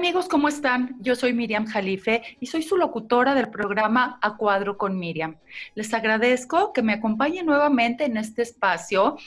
Amigos, ¿cómo están? Yo soy Miriam Jalife y soy su locutora del programa A Cuadro con Miriam. Les agradezco que me acompañen nuevamente en este espacio.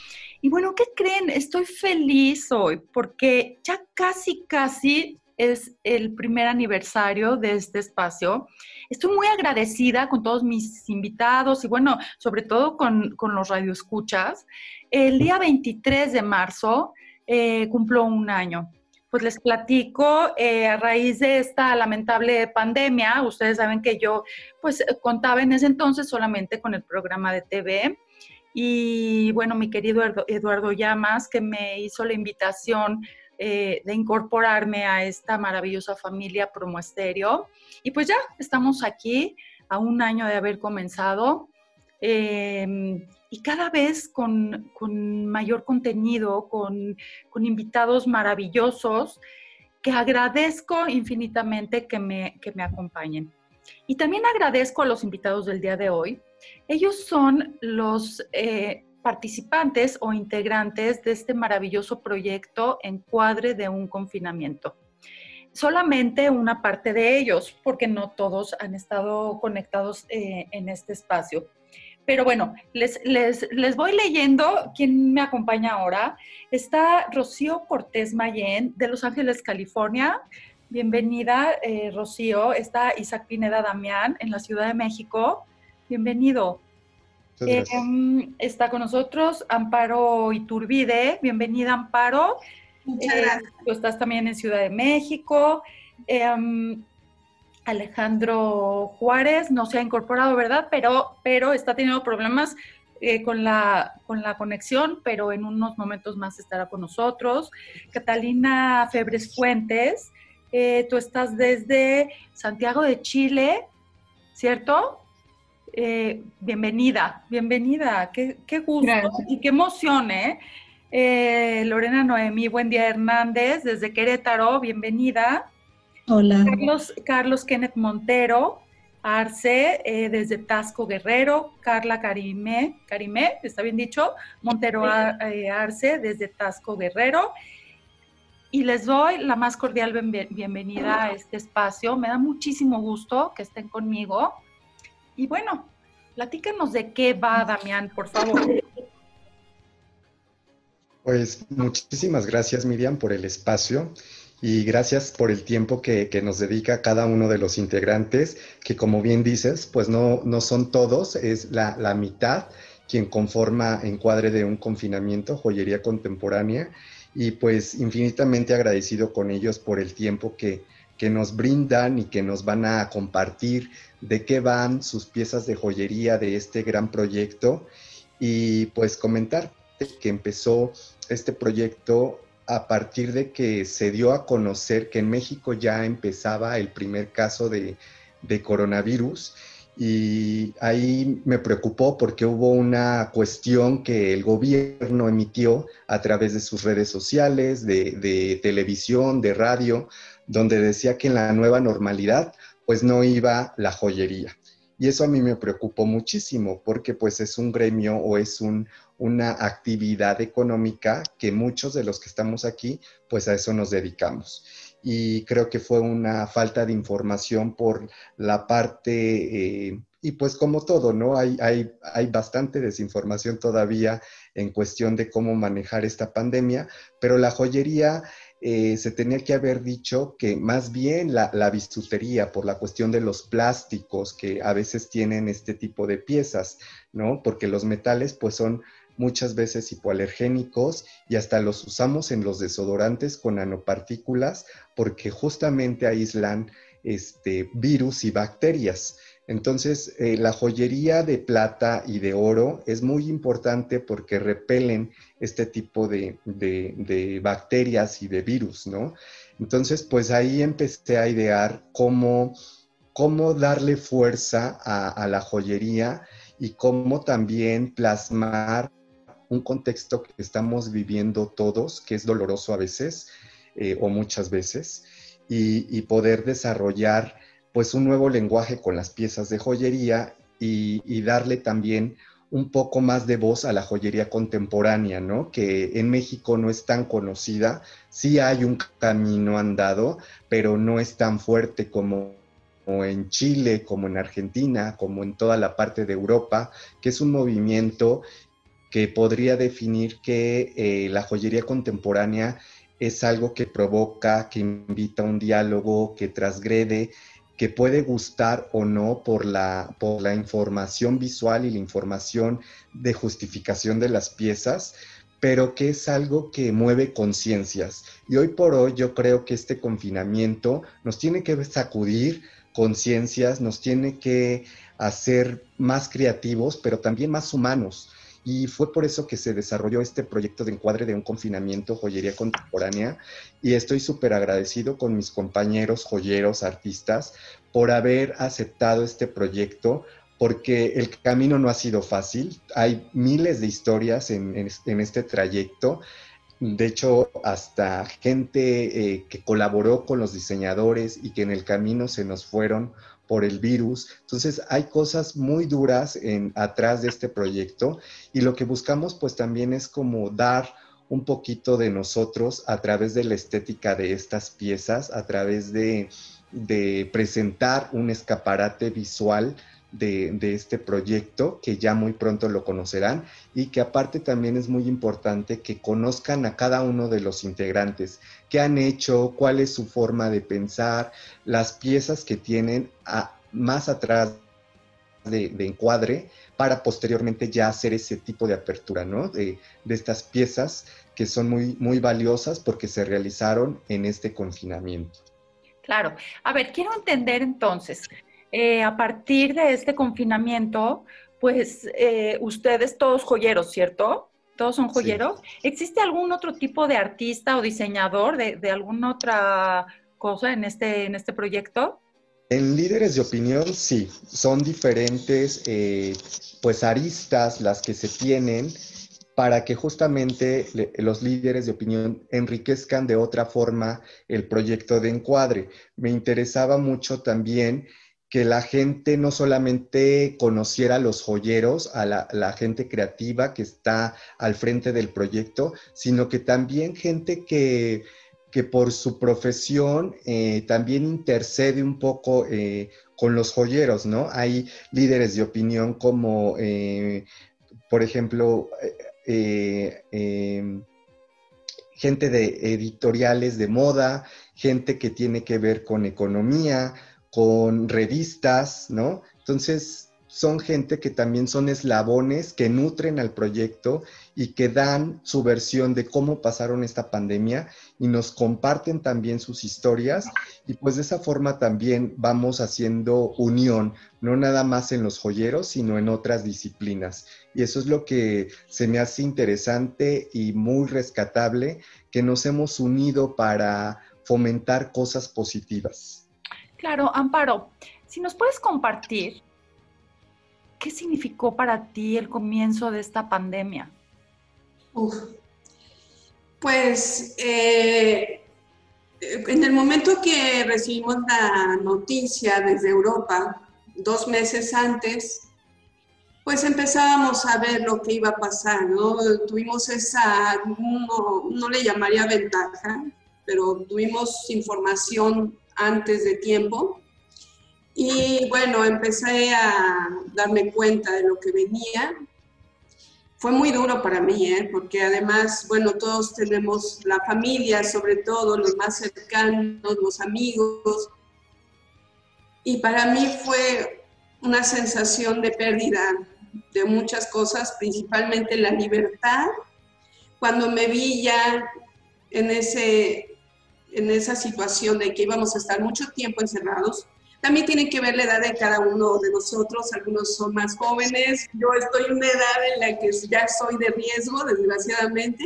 Y bueno, ¿qué creen? Estoy feliz hoy porque ya casi, casi es el primer aniversario de este espacio. Estoy muy agradecida con todos mis invitados y bueno, sobre todo con, con los radioescuchas. El día 23 de marzo eh, cumplo un año pues les platico, eh, a raíz de esta lamentable pandemia, ustedes saben que yo pues contaba en ese entonces solamente con el programa de TV y bueno, mi querido Eduardo Llamas, que me hizo la invitación eh, de incorporarme a esta maravillosa familia Promo Estéreo. Y pues ya estamos aquí a un año de haber comenzado. Em, y cada vez con, mayor contenido, con, invitados maravillosos, que agradezco infinitamente que me, me acompañen. Y también agradezco a los invitados del día de hoy. Ellos son los eh, participantes o integrantes de este maravilloso proyecto Encuadre de un confinamiento. Solamente una parte de ellos, porque no todos han estado conectados eh, en este espacio. Pero bueno, les, les, les, voy leyendo quién me acompaña ahora. Está Rocío Cortés Mayen de Los Ángeles, California. Bienvenida, eh, Rocío. Está Isaac Pineda Damián en la Ciudad de México. Bienvenido. Em, está con nosotros Amparo Iturbide. Bienvenida, Amparo. Muchas gracias. tú estás también en Ciudad de México. Em, Alejandro Juárez no se ha incorporado, ¿verdad? Pero, pero está teniendo problemas eh, con, la, con la conexión, pero en unos momentos más estará con nosotros. Catalina Febres Fuentes, eh, tú estás desde Santiago de Chile, ¿cierto? Eh, bienvenida, bienvenida, qué, gusto y qué emoción, ¿eh? Lorena Noemí, buen día Hernández, desde Querétaro, bienvenida. Hola. Carlos, Kenneth Montero, Arce, eh, desde Tasco Guerrero, Carla Karime, Karime, ¿está bien dicho? Montero eh, Arce, desde Tasco Guerrero. Y les doy la más cordial bienvenida a este espacio. Me da muchísimo gusto que estén conmigo. Y bueno, platícanos de qué va, Damián, por favor. Pues muchísimas gracias, Miriam, por el espacio y gracias por el tiempo que, nos dedica cada uno de los integrantes, que como bien dices, pues no, no son todos, es la, mitad quien conforma encuadre de un confinamiento, joyería contemporánea, y pues infinitamente agradecido con ellos por el tiempo que, que nos brindan y que nos van a compartir de qué van sus piezas de joyería de este gran proyecto. Y pues comentar que empezó este proyecto a partir de que se dio a conocer que en México ya empezaba el primer caso de, coronavirus y ahí me preocupó porque hubo una cuestión que el gobierno emitió a través de sus redes sociales, de, de, televisión, de radio, donde decía que en la nueva normalidad pues no iba la joyería. Y eso a mí me preocupó muchísimo porque pues es un gremio o es un, una actividad económica que muchos de los que estamos aquí, pues a eso nos dedicamos. Y creo que fue una falta de información por la parte, eh, y pues como todo, ¿no? Hay, hay, hay bastante desinformación todavía en cuestión de cómo manejar esta pandemia, pero la joyería eh, se tenía que haber dicho que más bien la, la, bisutería, por la cuestión de los plásticos que a veces tienen este tipo de piezas, ¿no? Porque los metales pues son muchas veces hipoalergénicos y hasta los usamos en los desodorantes con nanopartículas porque justamente aíslan este, virus y bacterias. Entonces, eh, la joyería de plata y de oro es muy importante porque repelen este tipo de, bacterias y de virus, ¿no? Entonces, pues ahí empecé a idear cómo, cómo darle fuerza a la joyería y cómo también plasmar un contexto que estamos viviendo todos, que es doloroso a veces eh, o muchas veces, y, poder desarrollar pues un nuevo lenguaje con las piezas de joyería y, darle también un poco más de voz a la joyería contemporánea, ¿no? Que en México no es tan conocida, sí hay un camino andado, pero no es tan fuerte como en Chile, como en Argentina, como en toda la parte de Europa, que es un movimiento que podría definir que eh, la joyería contemporánea es algo que provoca, que invita a un diálogo, que transgrede, que puede gustar o no por la, por la información visual y la información de justificación de las piezas, pero que es algo que mueve conciencias. Y hoy por hoy yo creo que este confinamiento nos tiene que sacudir conciencias, nos tiene que hacer más creativos, pero también más humanos. Y fue por eso que se desarrolló este proyecto de encuadre de un confinamiento joyería contemporánea. Y estoy súper agradecido con mis compañeros joyeros, artistas, por haber aceptado este proyecto, porque el camino no ha sido fácil. Hay miles de historias en, este trayecto. De hecho, hasta gente eh, que colaboró con los diseñadores y que en el camino se nos fueron por el virus. Entonces hay cosas muy duras en, atrás de este proyecto y lo que buscamos pues también es como dar un poquito de nosotros a través de la estética de estas piezas, a través de, de presentar un escaparate visual de, este proyecto, que ya muy pronto lo conocerán, y que aparte también es muy importante que conozcan a cada uno de los integrantes, qué han hecho, cuál es su forma de pensar, las piezas que tienen más atrás de, encuadre para posteriormente ya hacer ese tipo de apertura, ¿no? De, de, estas piezas que son muy, muy valiosas porque se realizaron en este confinamiento. Claro. A ver, quiero entender entonces, eh, a partir de este confinamiento, pues eh, ustedes todos joyeros, ¿cierto? Todos son joyeros. ¿Existe algún otro tipo de artista o diseñador de, alguna otra cosa en este, en este proyecto? En líderes de opinión, sí, son diferentes eh, pues aristas las que se tienen para que justamente los líderes de opinión enriquezcan de otra forma el proyecto de encuadre. Me interesaba mucho también que la gente no solamente conociera a los joyeros, a la, gente creativa que está al frente del proyecto, sino que también gente que, por su profesión eh, también intercede un poco eh, con los joyeros, ¿no? Hay líderes de opinión como, eh, por ejemplo, em, gente de editoriales de moda, gente que tiene que ver con economía, con revistas, ¿no? Entonces, son gente que también son eslabones que nutren al proyecto y que dan su versión de cómo pasaron esta pandemia y nos comparten también sus historias y pues de esa forma también vamos haciendo unión, no nada más en los joyeros, sino en otras disciplinas. Y eso es lo que se me hace interesante y muy rescatable, que nos hemos unido para fomentar cosas positivas. Amparo, si nos puedes compartir, ¿qué significó para ti el comienzo de esta pandemia? Pues eh, en el momento que recibimos la noticia desde Europa, dos meses antes, pues empezábamos a ver lo que iba a pasar. Tuvimos esa, no, no le llamaría ventaja, pero tuvimos información antes de tiempo. Y bueno, empecé a darme cuenta de lo que venía. Fue muy duro para mí, ¿eh? porque además, bueno, todos tenemos la familia, sobre todo los más cercanos, los amigos. Y para mí fue una sensación de pérdida de muchas cosas, principalmente la libertad. Cuando me vi ya en ese en esa situación de que íbamos a estar mucho tiempo encerrados. También tiene que ver la edad de cada uno de nosotros. Algunos son más jóvenes. Yo estoy en una edad en la que ya soy de riesgo, desgraciadamente.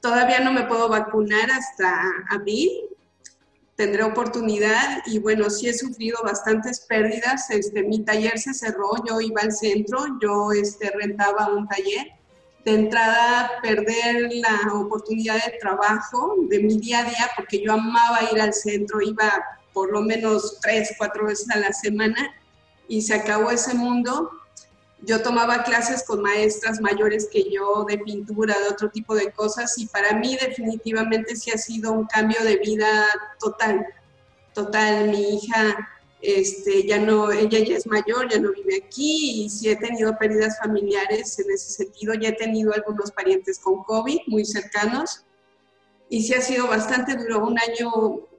Todavía no me puedo vacunar hasta abril. Tendré oportunidad y bueno, sí he sufrido bastantes pérdidas. Este, mi taller se cerró, yo iba al centro, yo este, rentaba un taller de entrada perder la oportunidad de trabajo de mi día a día, porque yo amaba ir al centro, iba por lo menos tres, cuatro veces a la semana y se acabó ese mundo. yo tomaba clases con maestras mayores que yo de pintura, de otro tipo de cosas, y para mí definitivamente sí ha sido un cambio de vida total, total. Mi hija este, ya no, ella ya es mayor, ya no vive aquí, y sí he tenido pérdidas familiares en ese sentido, ya he tenido algunos parientes con COVID muy cercanos, y sí ha sido bastante duro, un año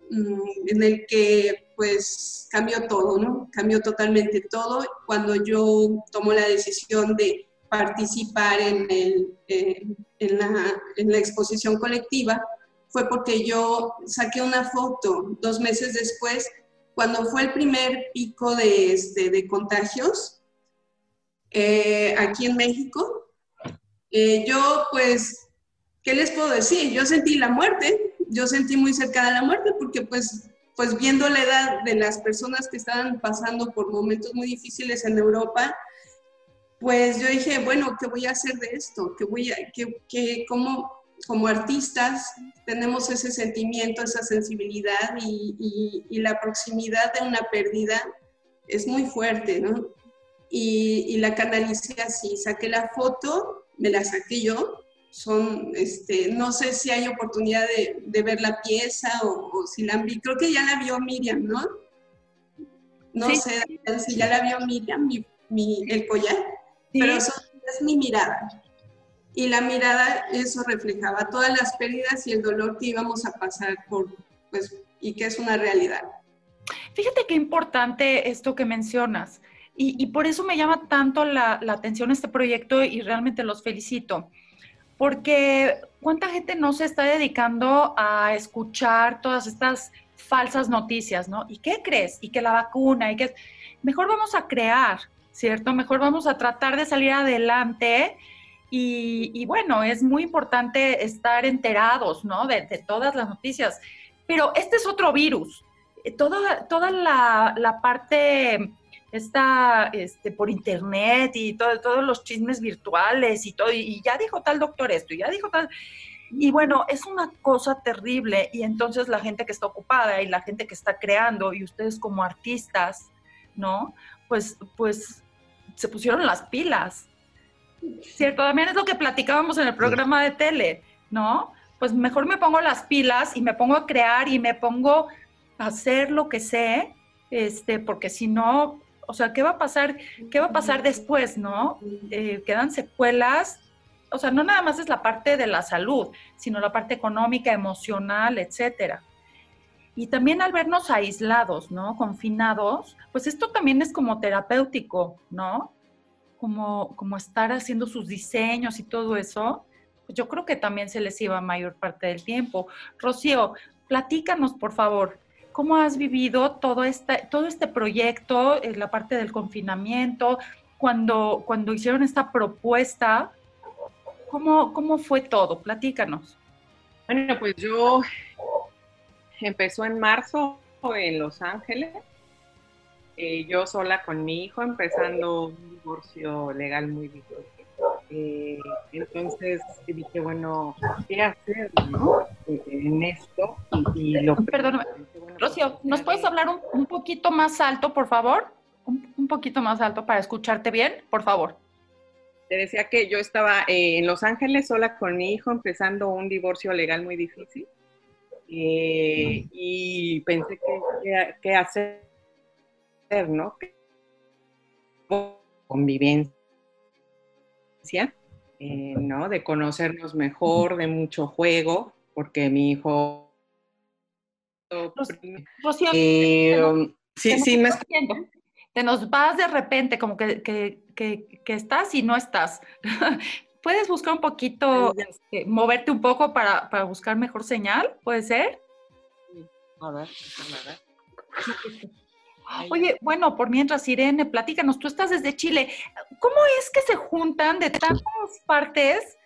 mm, en el que pues cambió todo, ¿no? Cambió totalmente todo. Cuando yo tomo la decisión de participar en, el, eh, en, la, en, la, exposición colectiva, fue porque yo saqué una foto dos meses después, cuando fue el primer pico de, este, de contagios eh, aquí en México. Eh, yo pues, ¿qué les puedo decir? Yo sentí la muerte, yo sentí muy cerca de la muerte porque pues pues viendo la edad de las personas que estaban pasando por momentos muy difíciles en Europa, pues yo dije, bueno, ¿qué voy a hacer de esto? ¿Qué voy a, qué, cómo, como artistas tenemos ese sentimiento, esa sensibilidad y, y, la proximidad de una pérdida es muy fuerte, ¿no? Y, y la canalicé así, saqué la foto, me la saqué yo, son, este, no sé si hay oportunidad de, ver la pieza o, si la vi, creo que ya la vio Miriam, ¿no? No sé si ya la vio Miriam, mi, el collar, pero eso es mi mirada. Y la mirada, eso reflejaba todas las pérdidas y el dolor que íbamos a pasar por, pues, y que es una realidad. Fíjate qué importante esto que mencionas. Y, por eso me llama tanto la, la atención este proyecto y realmente los felicito porque cuánta gente no se está dedicando a escuchar todas estas falsas noticias, ¿no? ¿Y qué crees? Y que la vacuna, y que mejor vamos a crear, ¿cierto? Mejor vamos a tratar de salir adelante. Y, bueno, es muy importante estar enterados, ¿no? De, todas las noticias. Pero este es otro virus. Toda, toda la, la parte está este, por internet y todo, todos los chismes virtuales y todo, y ya dijo tal doctor esto, y ya dijo tal... Y bueno, es una cosa terrible y entonces la gente que está ocupada y la gente que está creando y ustedes como artistas, ¿no? Pues, pues se pusieron las pilas. ¿Cierto? También es lo que platicábamos en el programa de tele, ¿no? Pues mejor me pongo las pilas y me pongo a crear y me pongo a hacer lo que sé, este, porque si no, o sea, ¿qué va a pasar? ¿Qué va a pasar después, no? Eh, quedan secuelas, o sea, no nada más es la parte de la salud, sino la parte económica, emocional, etcétera. Y también al vernos aislados, ¿no? Confinados, pues esto también es como terapéutico, ¿no? Como, como estar haciendo sus diseños y todo eso, pues yo creo que también se les iba mayor parte del tiempo. Rocío, platícanos, por favor, ¿Cómo has vivido todo este, todo este proyecto, eh, la parte del confinamiento, cuando, cuando hicieron esta propuesta? ¿Cómo, ¿Cómo fue todo? Platícanos. Bueno, pues yo empezó en marzo en Los Ángeles, eh, yo sola con mi hijo, empezando un divorcio legal muy difícil. Eh, entonces dije, bueno, ¿qué hacer en esto? Y, lo Perdón, Rocío, ¿nos puedes hablar un, poquito más alto, por favor? Un, poquito más alto para escucharte bien, por favor. Te decía que yo estaba eh, en Los Ángeles sola con mi hijo, empezando un divorcio legal muy difícil. Eh, y pensé que, qué hacer, ¿no? Convivencia eh, ¿no? De conocernos mejor, de mucho juego, porque mi hijo... Rocío, eh, um, sí, sí, me Te nos vas de repente, como que, que, que, estás y no estás. ¿Puedes buscar un poquito, este, moverte un poco para, para, buscar mejor señal? ¿Puede ser? A ver, a ver. Oye, bueno, por mientras, Irene, platícanos, tú estás desde Chile. ¿Cómo es que se juntan de tantas partes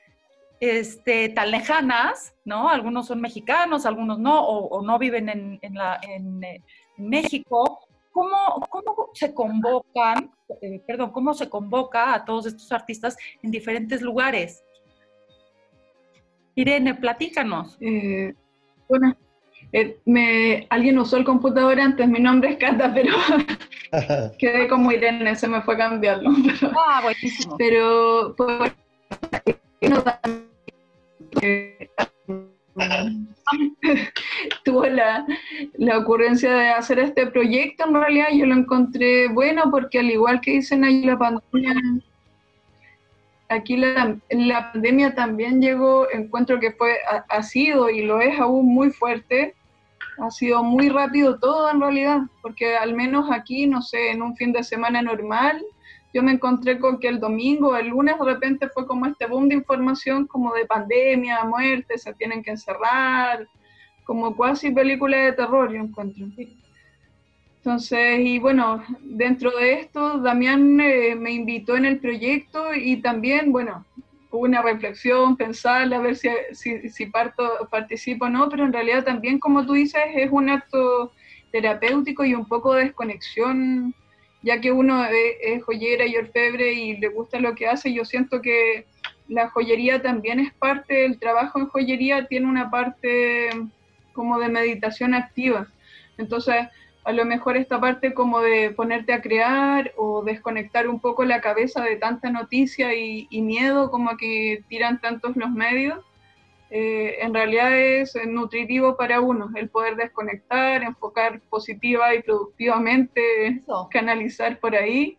este, tan lejanas, ¿no? Algunos son mexicanos, algunos no, o, no viven en, en, México. ¿Cómo, ¿Cómo, se convocan, eh, perdón, cómo se convoca a todos estos artistas en diferentes lugares? Irene, platícanos. Eh, bueno, Eh, me, alguien usó el computador antes, mi nombre es Cata, pero quedé como Irene, se me fue a cambiarlo. Pero, ah, buenísimo. Pero, pues, tuvo la, la, ocurrencia de hacer este proyecto, en realidad yo lo encontré bueno porque al igual que dicen ahí la pandemia, aquí la, la pandemia también llegó, encuentro que fue, ha, ha, sido y lo es aún muy fuerte, ha sido muy rápido todo en realidad, porque al menos aquí, no sé, en un fin de semana normal, yo me encontré con que el domingo, el lunes de repente fue como este boom de información como de pandemia, muerte, se tienen que encerrar, como casi película de terror, yo encuentro. Entonces, y bueno, dentro de esto, Damián eh, me invitó en el proyecto y también, bueno, una reflexión, pensar, a ver si, si, si parto, participo o no, pero en realidad también, como tú dices, es un acto terapéutico y un poco de desconexión ya que uno es, joyera y orfebre y le gusta lo que hace, yo siento que la joyería también es parte, el trabajo en joyería tiene una parte como de meditación activa. Entonces, a lo mejor esta parte como de ponerte a crear o desconectar un poco la cabeza de tanta noticia y, y miedo como que tiran tantos los medios, eh, en realidad es nutritivo para uno, el poder desconectar, enfocar positiva y productivamente, canalizar por ahí.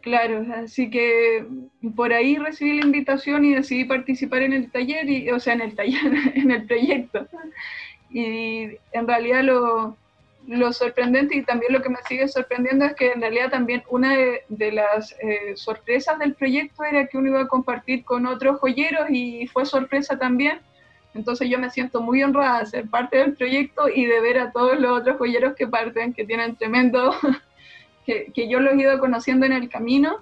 Claro, así que por ahí recibí la invitación y decidí participar en el taller, y, o sea, en el taller, en el proyecto. Y en realidad lo, lo sorprendente y también lo que me sigue sorprendiendo es que en realidad también una de, las eh, sorpresas del proyecto era que uno iba a compartir con otros joyeros y fue sorpresa también. Entonces yo me siento muy honrada de ser parte del proyecto y de ver a todos los otros joyeros que parten, que tienen tremendo, que, que yo los he ido conociendo en el camino,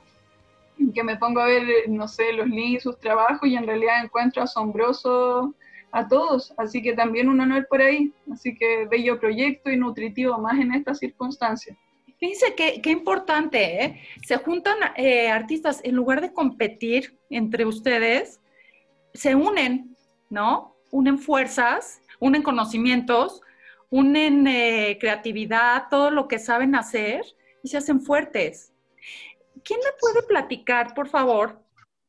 que me pongo a ver, no sé, los links, sus trabajos y en realidad encuentro asombroso a todos, así que también un honor por ahí, así que bello proyecto y nutritivo más en estas circunstancias. Fíjense qué, qué importante, ¿eh? Se juntan eh, artistas, en lugar de competir entre ustedes, se unen, ¿no? Unen fuerzas, unen conocimientos, unen eh, creatividad, todo lo que saben hacer y se hacen fuertes. ¿Quién me puede platicar, por favor,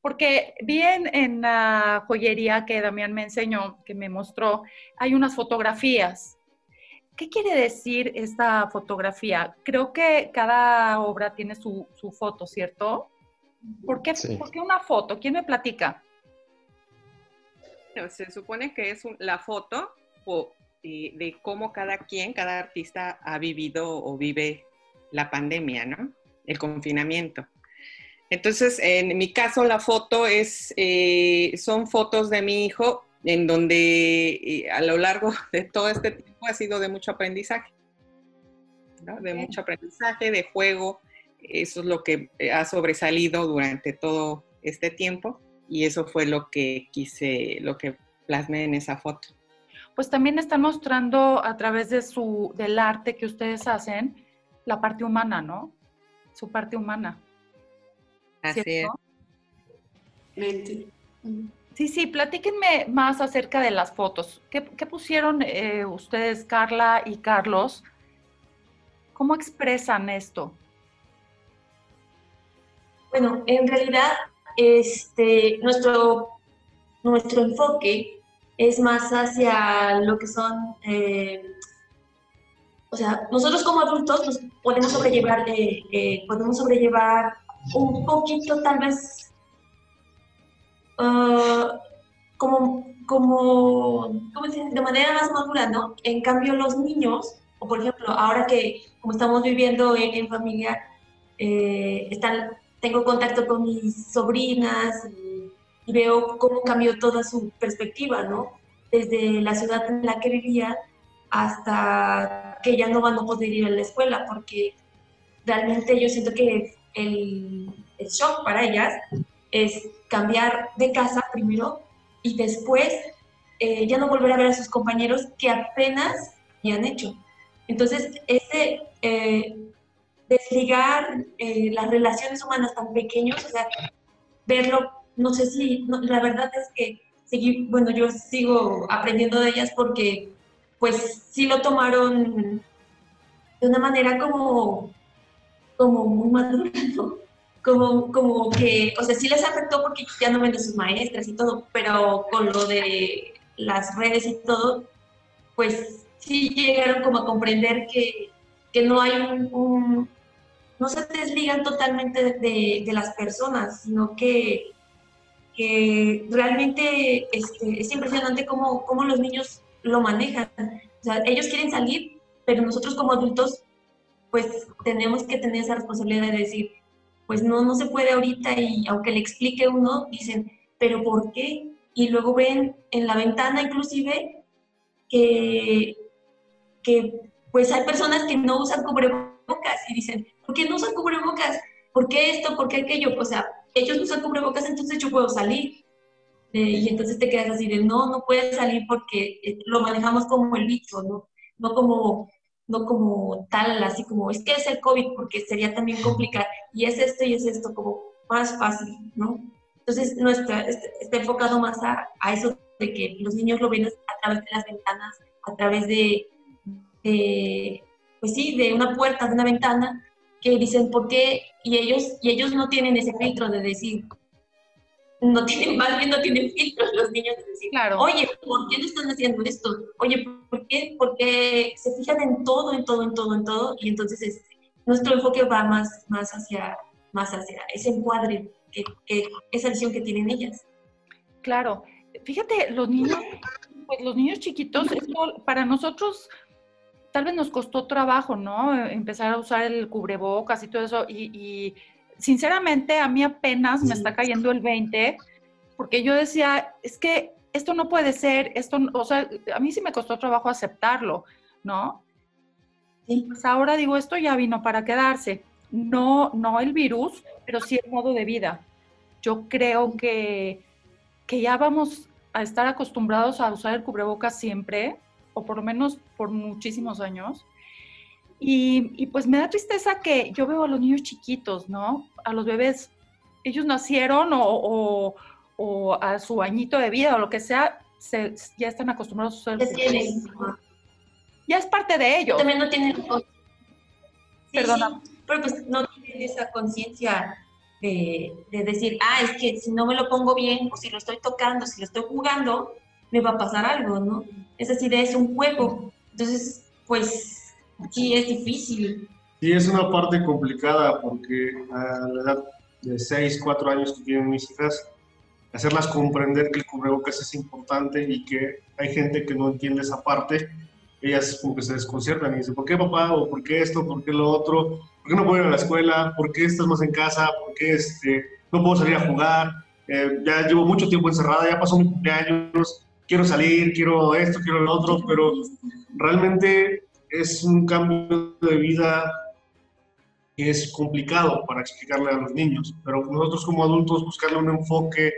porque vi en, la joyería que Damián me enseñó, que me mostró, hay unas fotografías. ¿Qué quiere decir esta fotografía? Creo que cada obra tiene su, foto, ¿cierto? ¿Por qué, una foto? ¿Quién me platica? Se supone que es la foto de cómo cada quien, cada artista ha vivido o vive la pandemia, ¿no? El confinamiento. Entonces, en mi caso, la foto es, eh, son fotos de mi hijo en donde eh, a lo largo de todo este tiempo ha sido de mucho aprendizaje, de mucho aprendizaje, de juego. Eso es lo que ha sobresalido durante todo este tiempo y eso fue lo que quise, lo que plasmé en esa foto. Pues también están mostrando a través de su, del arte que ustedes hacen la parte humana, ¿no? Su parte humana. Así Sí, sí, platíquenme más acerca de las fotos. ¿Qué, pusieron eh, ustedes, Carla y Carlos? ¿Cómo expresan esto? Bueno, en realidad, este, nuestro, nuestro enfoque es más hacia lo que son, eh, o sea, nosotros como adultos nos podemos sobrellevar, eh, podemos sobrellevar un poquito tal vez ah, como, como, de manera más madura, ¿no? En cambio los niños, o por ejemplo, ahora que como estamos viviendo en, familia, eh, están, tengo contacto con mis sobrinas y, veo cómo cambió toda su perspectiva, ¿no? Desde la ciudad en la que vivía hasta que ya no van a poder ir a la escuela, porque realmente yo siento que el, shock para ellas es cambiar de casa primero y después eh, ya no volver a ver a sus compañeros que apenas ya han hecho. Entonces, ese eh, desligar eh, las relaciones humanas tan pequeños, o sea, verlo, no sé si, la verdad es que seguir, bueno, yo sigo aprendiendo de ellas porque pues sí lo tomaron de una manera como, como muy madura, ¿no? Como, como que, o sea, sí les afectó porque ya no ven a sus maestras y todo, pero con lo de las redes y todo, pues sí llegaron como a comprender que, que no hay un, no se desligan totalmente de, de, las personas, sino que, que realmente este, es impresionante cómo, cómo los niños lo manejan. O sea, ellos quieren salir, pero nosotros como adultos, pues tenemos que tener esa responsabilidad de decir, pues no, no se puede ahorita y aunque le explique uno, dicen, pero ¿por qué? Y luego ven en la ventana inclusive que, que pues hay personas que no usan cubrebocas y dicen, ¿por qué no usan cubrebocas? ¿Por qué esto? ¿Por qué aquello? O sea, ellos no usan cubrebocas, entonces yo puedo salir. Eh, y entonces te quedas así de, no, no puedes salir porque eh, lo manejamos como el bicho, ¿no? No como, no como tal, así como, es que es el COVID, porque sería también complicado. Y es esto y es esto, como más fácil, ¿no? Entonces, nuestra, este, está enfocado más a, a eso de que los niños lo ven a través de las ventanas, a través de, de, pues sí, de una puerta, de una ventana, que dicen por qué, y ellos, y ellos no tienen ese filtro de decir, no tienen, más bien no tienen filtros los niños de decir, claro. oye, ¿por qué no están haciendo esto? Oye, ¿por qué? Porque se fijan en todo, en todo, en todo, en todo, y entonces este, nuestro enfoque va más, más, hacia, más hacia ese encuadre, que, que, esa visión que tienen ellas. Claro, fíjate, los niños, pues los niños chiquitos, esto para nosotros tal vez nos costó trabajo, ¿no? Empezar a usar el cubrebocas y todo eso. Y, sinceramente a mí apenas me está cayendo el 20, porque yo decía, es que esto no puede ser, esto, o sea, a mí sí me costó trabajo aceptarlo, ¿no? Y pues ahora digo, esto ya vino para quedarse. No, no el virus, pero sí el modo de vida. Yo creo que, que ya vamos a estar acostumbrados a usar el cubrebocas siempre o por lo menos por muchísimos años. Y, pues me da tristeza que yo veo a los niños chiquitos, ¿no? A los bebés, ellos nacieron o, a su añito de vida o lo que sea, se, ya están acostumbrados a usar Ya es parte de ellos. También no tienen... Perdona. pero pues no tienen esa conciencia de, de, decir, ah, es que si no me lo pongo bien, o si lo estoy tocando, si lo estoy jugando, me va a pasar algo, ¿no? Es decir, es un juego. Entonces, pues sí es difícil. Sí, es una parte complicada porque a la edad de 6, 4 años que tienen mis hijas, hacerlas comprender que el cubrebocas es importante y que hay gente que no entiende esa parte, ellas como que se desconciertan y dicen, ¿por qué papá? ¿O por qué esto? ¿Por qué lo otro? ¿Por qué no puedo ir a la escuela? ¿Por qué estás más en casa? ¿Por qué este, no puedo salir a jugar? Eh, ya llevo mucho tiempo encerrada, ya pasó mi cumpleaños, quiero salir, quiero esto, quiero lo otro, pero realmente es un cambio de vida que es complicado para explicarle a los niños, pero nosotros como adultos buscarle un enfoque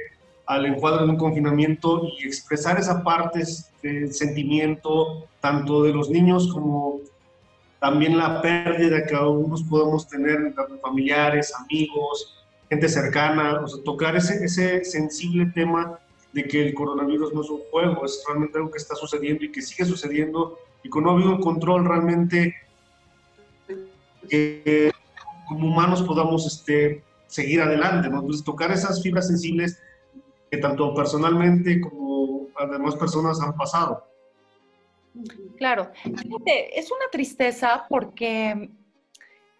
al encuadre de un confinamiento y expresar esa parte del sentimiento tanto de los niños como también la pérdida que algunos podemos tener, familiares, amigos, gente cercana, o tocar ese, ese sensible tema de que el coronavirus no es un juego, es realmente algo que está sucediendo y que sigue sucediendo y no ha habido un control realmente que como humanos podamos este, seguir adelante, ¿no? Entonces tocar esas fibras sensibles que tanto personalmente como las demás personas han pasado. Claro, es una tristeza porque,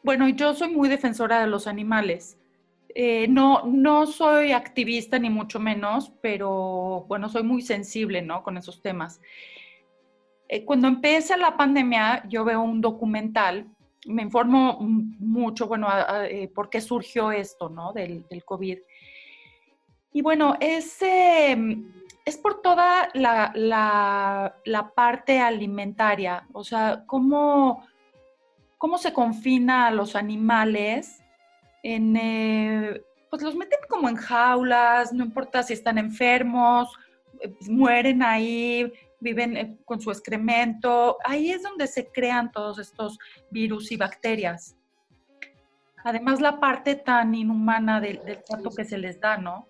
bueno, yo soy muy defensora de los animales eh, no, no soy activista ni mucho menos, pero bueno, soy muy sensible, ¿no? Con esos temas. Eh, cuando empieza la pandemia, yo veo un documental, me informo mucho, bueno, eh, por qué surgió esto, ¿no? Del, COVID. Y bueno, es, em, es por toda la, la, parte alimentaria, o sea, cómo, cómo se confina a los animales eh, pues los meten como en jaulas, no importa si están enfermos, eh, mueren ahí, viven eh, con su excremento. Ahí es donde se crean todos estos virus y bacterias. Además, la parte tan inhumana del, trato que se les da, ¿no?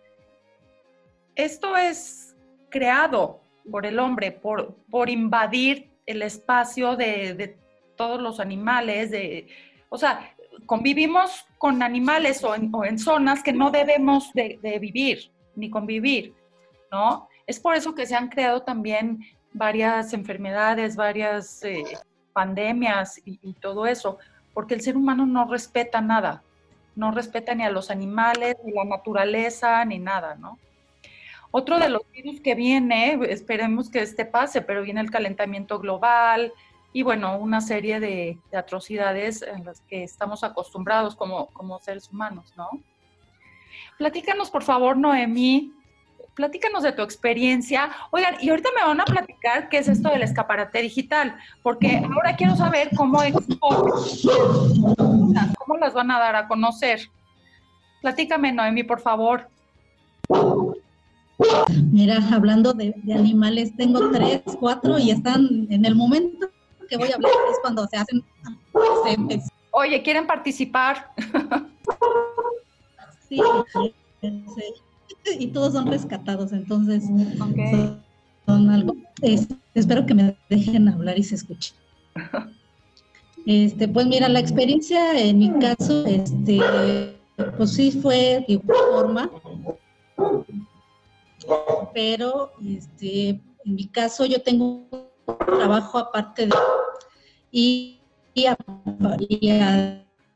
Esto es creado por el hombre, por, por invadir el espacio de, todos los animales, de, o sea, convivimos con animales o en, zonas que no debemos de, vivir ni convivir, ¿no? Es por eso que se han creado también varias enfermedades, varias eh, pandemias y, todo eso, porque el ser humano no respeta nada, no respeta ni a los animales, ni la naturaleza, ni nada, ¿no? Otro de los virus que viene, esperemos que este pase, pero viene el calentamiento global y bueno, una serie de, atrocidades en las que estamos acostumbrados como, como seres humanos, ¿no? Platícanos, por favor, Noemí, platícanos de tu experiencia. Oigan, y ahorita me van a platicar qué es esto del escaparate digital, porque ahora quiero saber cómo cómo las van a dar a conocer. Platícame, Noemi, por favor. Mira, hablando de, animales, tengo tres, cuatro y están en el momento que voy a hablar es cuando se hacen Oye, ¿quieren participar? sí, y todos son rescatados, entonces son, algo. espero que me dejen hablar y se escuche. Este, pues mira, la experiencia en mi caso, este, pues sí fue de forma, pero este, en mi caso yo tengo un trabajo aparte de y, y,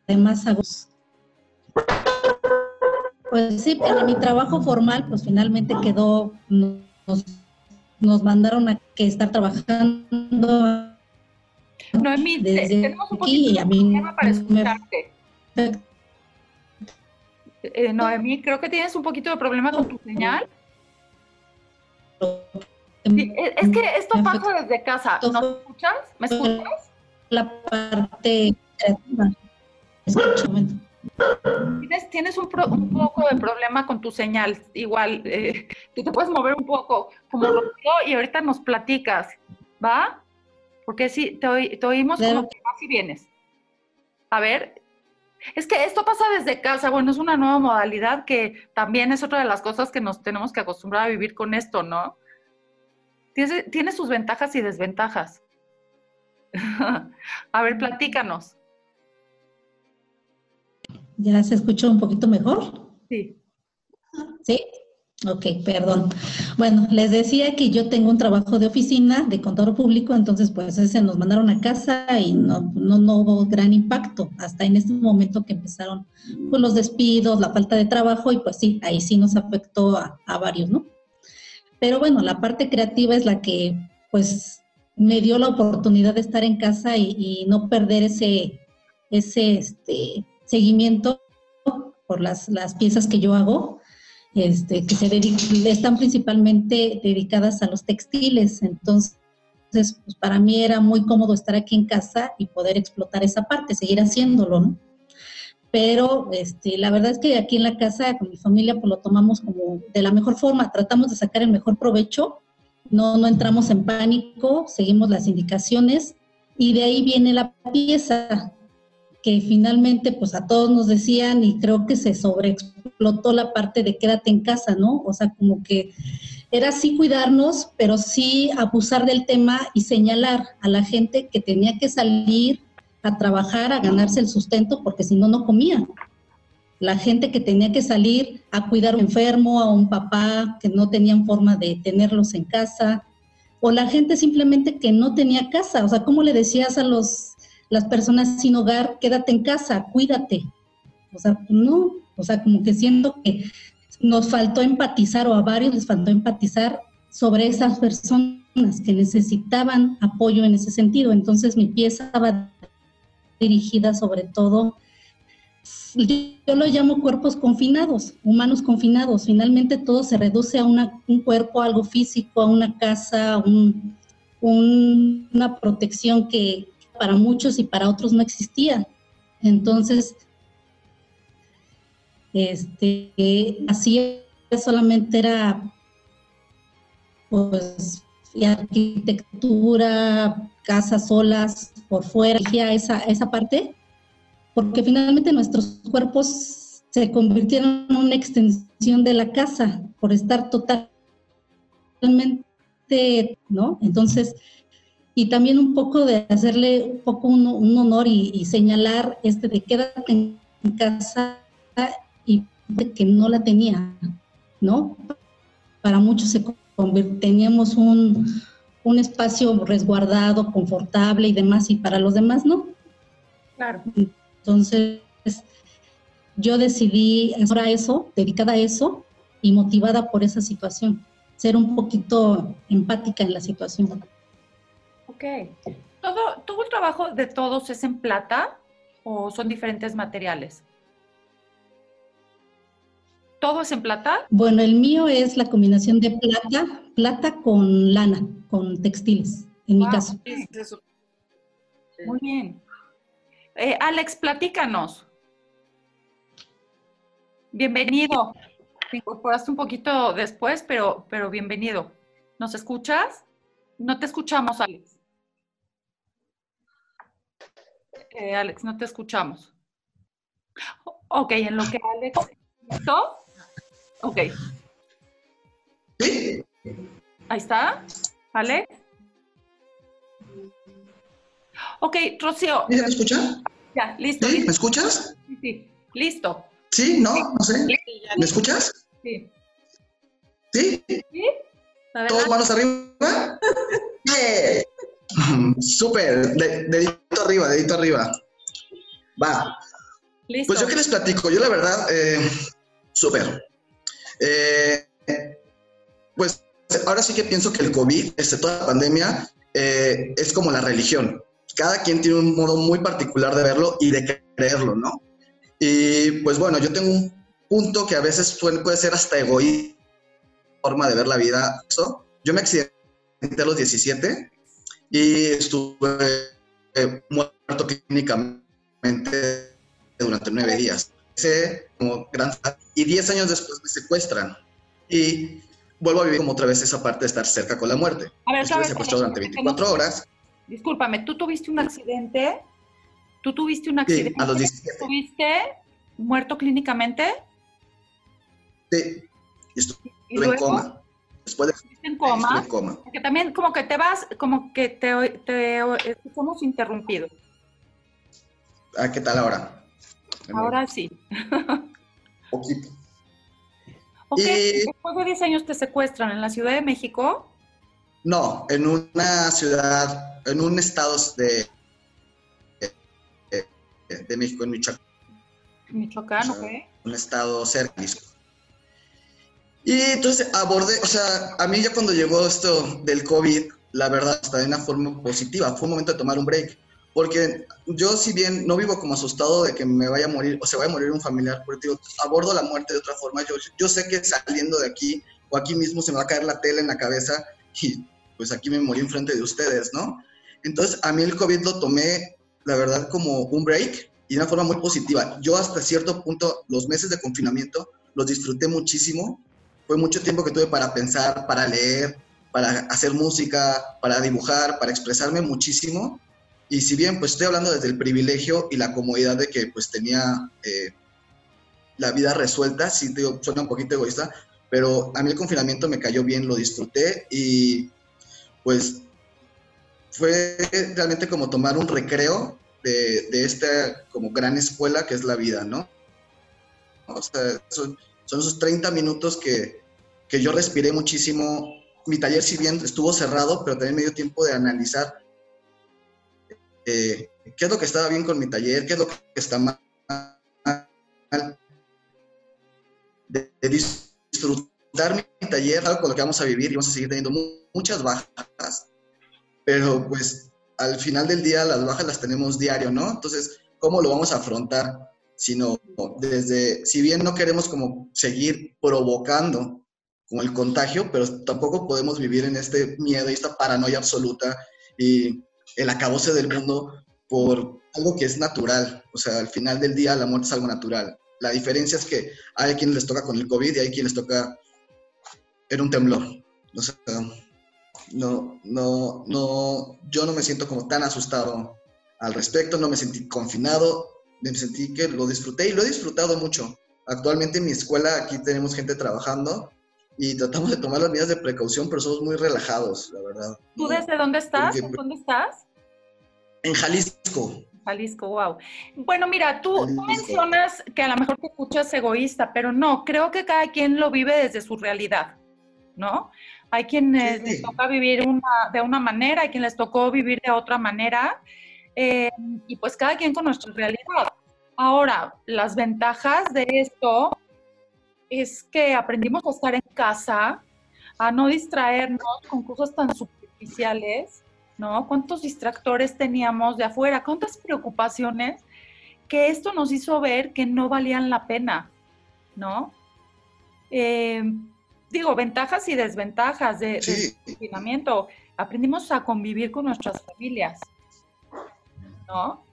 además hago pues sí, en mi trabajo formal, pues finalmente quedó, nos, nos mandaron a que estar trabajando. Noemí, desde tenemos un aquí, de problema para escucharte. Eh, Noemí, creo que tienes un poquito de problema con tu señal. es que esto pasa desde casa. ¿No escuchas? ¿Me escuchas? La parte creativa. Escucho un momento. Tienes, un, poco de problema con tu señal, igual, eh, te puedes mover un poco como y ahorita nos platicas, ¿va? Porque sí, te, oímos como que vas y vienes. A ver, es que esto pasa desde casa, bueno, es una nueva modalidad que también es otra de las cosas que nos tenemos que acostumbrar a vivir con esto, ¿no? Tiene, tiene sus ventajas y desventajas. a ver, platícanos. ¿Ya se escuchó un poquito mejor? Sí. ¿Sí? Ok, perdón. Bueno, les decía que yo tengo un trabajo de oficina de contador público, entonces pues ese nos mandaron a casa y no, no, hubo gran impacto hasta en este momento que empezaron pues, los despidos, la falta de trabajo y pues sí, ahí sí nos afectó a, varios, ¿no? Pero bueno, la parte creativa es la que pues me dio la oportunidad de estar en casa y, y no perder ese, ese, este, seguimiento por las, las piezas que yo hago, este, que se están principalmente dedicadas a los textiles. Entonces, pues para mí era muy cómodo estar aquí en casa y poder explotar esa parte, seguir haciéndolo, ¿no? Pero este, la verdad es que aquí en la casa con mi familia pues lo tomamos como de la mejor forma, tratamos de sacar el mejor provecho, no, no entramos en pánico, seguimos las indicaciones y de ahí viene la pieza que finalmente pues a todos nos decían y creo que se sobreexplotó la parte de quédate en casa, ¿no? O sea, como que era sí cuidarnos, pero sí abusar del tema y señalar a la gente que tenía que salir a trabajar, a ganarse el sustento, porque si no, no comía. La gente que tenía que salir a cuidar a un enfermo, a un papá que no tenían forma de tenerlos en casa, o la gente simplemente que no tenía casa. O sea, ¿cómo le decías a los las personas sin hogar, quédate en casa, cuídate. O sea, no, o sea, como que siento que nos faltó empatizar o a varios les faltó empatizar sobre esas personas que necesitaban apoyo en ese sentido. Entonces mi pieza estaba dirigida sobre todo, yo lo llamo cuerpos confinados, humanos confinados. Finalmente todo se reduce a un cuerpo, algo físico, a una casa, una protección que, para muchos y para otros no existía. Entonces, este, así solamente era pues arquitectura, casas solas por fuera, esa, esa parte, porque finalmente nuestros cuerpos se convirtieron en una extensión de la casa por estar totalmente, ¿no? Entonces, y también un poco de hacerle un poco un, honor y, señalar este de quédate en casa y que no la tenía, ¿no? Para muchos se teníamos un, un espacio resguardado, confortable y demás, y para los demás no. Claro. Entonces, yo decidí ahora eso, dedicada a eso y motivada por esa situación, ser un poquito empática en la situación. Ok. ¿Todo, ¿Todo el trabajo de todos es en plata o son diferentes materiales? ¿Todo es en plata? Bueno, el mío es la combinación de plata, plata con lana, con textiles, en mi caso. Muy bien. Eh, Alex, platícanos. Bienvenido. Te incorporaste un poquito después, pero, pero bienvenido. ¿Nos escuchas? No te escuchamos, Alex. Eh, Alex, no te escuchamos. Ok, en lo que Alex... ¿Listo? Ok. ¿Sí? Ahí está. ¿Alex? Ok, Rocío. ¿Me escuchas? Ya, listo, ¿Sí? ¿Me escuchas? Sí, sí. Listo. ¿Sí? ¿No? No sé. ¿Me escuchas? Sí. ¿Sí? ¿Sí? ¿Todos manos arriba? ¡Yeah! Súper. Dedito arriba, dedito arriba. Va. Listo. Pues yo qué les platico. Yo la verdad, eh, súper. Eh, pues ahora sí que pienso que el COVID, este, toda la pandemia, eh, es como la religión. Cada quien tiene un modo muy particular de verlo y de creerlo, ¿no? Y pues bueno, yo tengo un punto que a veces puede ser hasta egoísta, forma de ver la vida. Yo me accidenté a los 17 y estuve eh, muerto clínicamente durante nueve días. Como gran, y 10 años después me secuestran y vuelvo a vivir como otra vez esa parte de estar cerca con la muerte. A ver, Estuve secuestrado durante 24 horas. Discúlpame, ¿tú tuviste un accidente? ¿Tú tuviste un accidente? Sí, a los 17. ¿Tuviste muerto clínicamente? Sí, estuve en coma. Después de en coma, en coma. Porque también como que te vas, como que te, te escuchamos interrumpido. Ah, ¿qué tal ahora? Ahora sí. Poquito. Ok, después de 10 años te secuestran en la Ciudad de México. No, en una ciudad, en un estado de, de, México, en Michoacán. Michoacán, ok. Un estado cerca Y entonces abordé, o sea, a mí ya cuando llegó esto del COVID, la verdad, está de una forma positiva. Fue un momento de tomar un break porque yo si bien no vivo como asustado de que me vaya a morir o se vaya a morir un familiar, porque digo, abordo la muerte de otra forma, yo, yo sé que saliendo de aquí o aquí mismo se me va a caer la tela en la cabeza y pues aquí me morí enfrente de ustedes, ¿no? Entonces a mí el COVID lo tomé, la verdad, como un break y de una forma muy positiva. Yo hasta cierto punto, los meses de confinamiento, los disfruté muchísimo. Fue mucho tiempo que tuve para pensar, para leer, para hacer música, para dibujar, para expresarme muchísimo y si bien pues estoy hablando desde el privilegio y la comodidad de que pues tenía eh, la vida resuelta, sí digo, suena un poquito egoísta, pero a mí el confinamiento me cayó bien, lo disfruté y pues fue realmente como tomar un recreo de, de esta como gran escuela que es la vida, ¿no? O sea, son, son esos 30 minutos que, que yo respiré muchísimo. Mi taller, si bien estuvo cerrado, pero también me dio tiempo de analizar eh, qué es lo que estaba bien con mi taller, qué es lo que está mal, de, disfrutar mi taller, algo con lo que vamos a vivir y vamos a seguir teniendo muchas bajas, pero pues al final del día las bajas las tenemos diario, ¿no? Entonces, ¿cómo lo vamos a afrontar? Sino desde, si bien no queremos como seguir provocando como el contagio, pero tampoco podemos vivir en este miedo y esta paranoia absoluta y el acabose del mundo por algo que es natural. O sea, al final del día la muerte es algo natural. La diferencia es que hay quienes les toca con el COVID y hay quienes les toca en un temblor. O sea, no, no, no, yo no me siento como tan asustado al respecto, no me sentí confinado, me sentí que lo disfruté y lo he disfrutado mucho. Actualmente en mi escuela aquí tenemos gente trabajando y tratamos de tomar las medidas de precaución, pero somos muy relajados, la verdad. ¿Tú desde dónde estás? Porque- ¿Dónde estás? En Jalisco. Jalisco, wow. Bueno, mira, tú, mencionas que a lo mejor te escuchas egoísta, pero no, creo que cada quien lo vive desde su realidad, ¿no? Hay quienes Sí. les toca vivir una- de una manera, hay quien les tocó vivir de otra manera, eh, y pues cada quien con nuestra realidad. Ahora, las ventajas de esto es que aprendimos a estar en casa, a no distraernos con cosas tan superficiales, ¿no? ¿Cuántos distractores teníamos de afuera? ¿Cuántas preocupaciones que esto nos hizo ver que no valían la pena, ¿no? Eh, digo, ventajas y desventajas de, de Sí. confinamiento. Aprendimos a convivir con nuestras familias, ¿no?